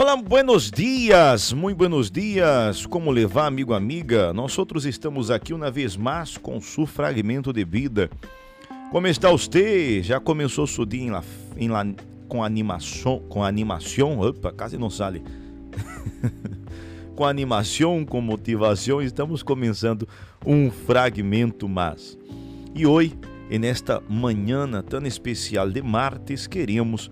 Olá, buenos dias, muito buenos dias. Como levar, amigo, amiga? Nós outros estamos aqui uma vez mais com su fragmento de vida. Como está você? Já começou seu dia em la, em la, com animação, com animação? Opa, quase não sale. com animação, com motivação, estamos começando um fragmento mais. E hoje, nesta manhã tão especial de martes, queremos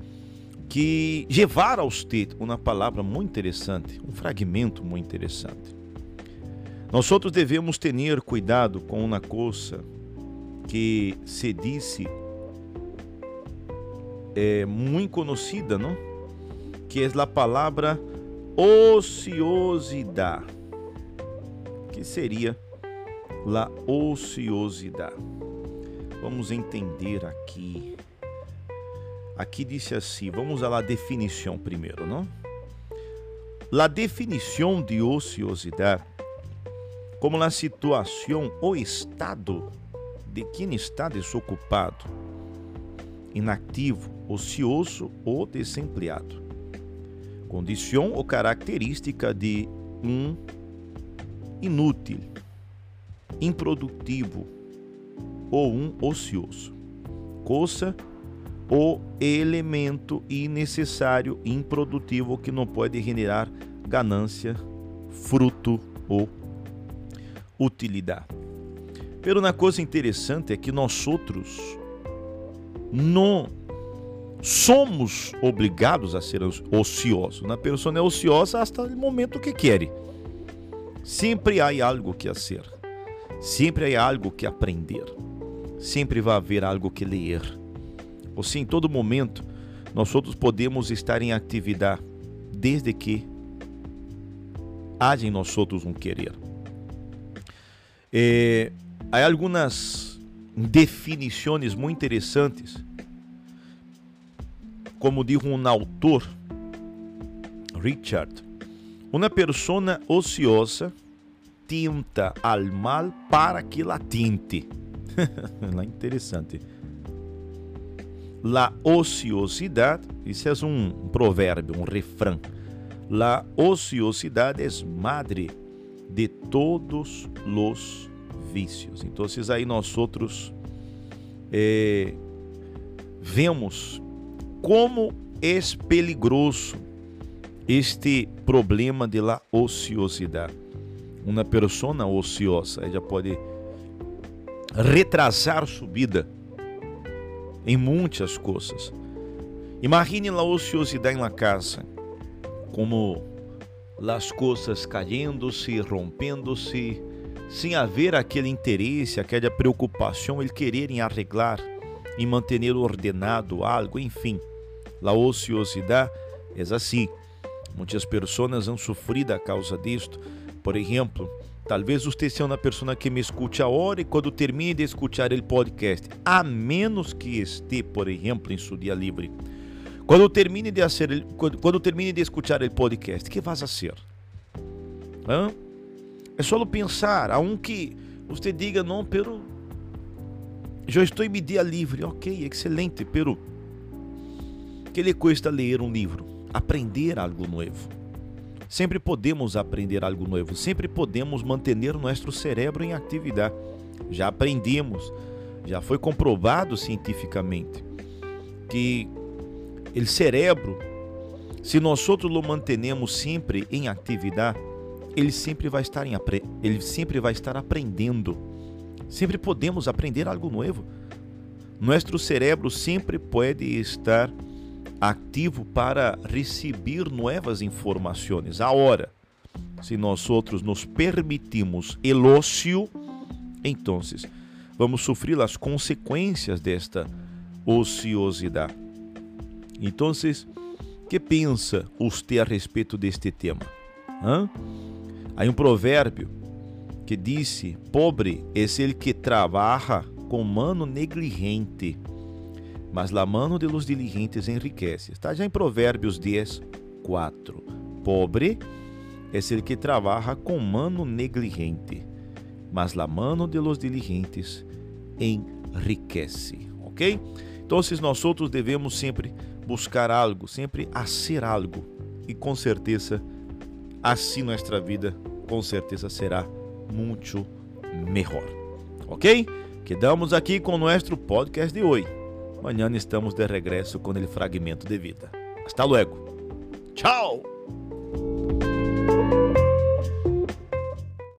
que levar a você uma palavra muito interessante, um fragmento muito interessante. Nós outros devemos ter cuidado com uma coisa que se disse é muito conhecida, não? Que é a palavra ociosidade. Que seria a ociosidade? Vamos entender aqui Aqui disse assim, vamos à definição primeiro, não? La definição de ociosidade como a situação ou estado de quem está desocupado, inativo, ocioso ou desempregado. Condição ou característica de um inútil, improdutivo ou um ocioso. Coisa o elemento innecessário, improdutivo que não pode generar ganância, fruto ou utilidade. Pero uma coisa interessante é que nós outros não somos obrigados a ser ociosos. Na pessoa é ociosa até o momento que quer. Sempre há algo que fazer. Sempre há algo que aprender. Sempre vai haver algo que ler ou sim, em todo momento, nós outros podemos estar em atividade, desde que haja em nós outros um querer. É, há algumas definições muito interessantes, como diz um autor, Richard, uma pessoa ociosa tinta al mal para que la tinte. é interessante La ociosidade, isso é um provérbio, um refrão. La ociosidade é madre de todos os vícios. Então, aí nós outros é, vemos como é peligroso este problema de la ociosidade. Uma pessoa ociosa ela pode retrasar sua vida em muitas coisas. Imagine a ociosidade na casa, como as coisas caindo-se, rompendo-se, sem haver aquele interesse, aquela preocupação, ele querer em arreglar, em manter ordenado algo, enfim. A ociosidade é assim. Muitas pessoas han sofrido a causa disto. Por exemplo, Talvez você seja uma pessoa que me escute agora e quando termine de escutar o podcast, a menos que esteja, por exemplo, em seu dia livre. Quando termine de quando, quando termine de escutar o podcast, que vas a ser? Hã? É só pensar, a um que você diga não, pero já estou em dia livre, ok, excelente, pero que lhe custa ler um livro, aprender algo novo. Sempre podemos aprender algo novo, sempre podemos manter nosso cérebro em atividade. Já aprendemos, já foi comprovado cientificamente que o cérebro, se nós outros o mantenemos sempre em atividade, ele sempre vai estar em ele sempre vai estar aprendendo. Sempre podemos aprender algo novo. Nosso cérebro sempre pode estar ativo para receber novas informações. Agora, se nós outros nos permitimos elócio, então vamos sofrer as consequências desta ociosidade. Então, que pensa você a respeito deste tema? Há um provérbio que disse: Pobre é ele que trabalha com mano negligente mas la mano de los diligentes enriquece. Está já em Provérbios 10, 4. Pobre é el que trabaja com mano negligente, mas la mano de los diligentes enriquece. Ok? Então, nós outros devemos sempre buscar algo, sempre hacer algo, e com certeza assim nossa vida com certeza será muito melhor. Ok? Quedamos aqui com nosso podcast de hoje. Amanhã estamos de regresso com o fragmento de vida. Hasta luego. Tchau!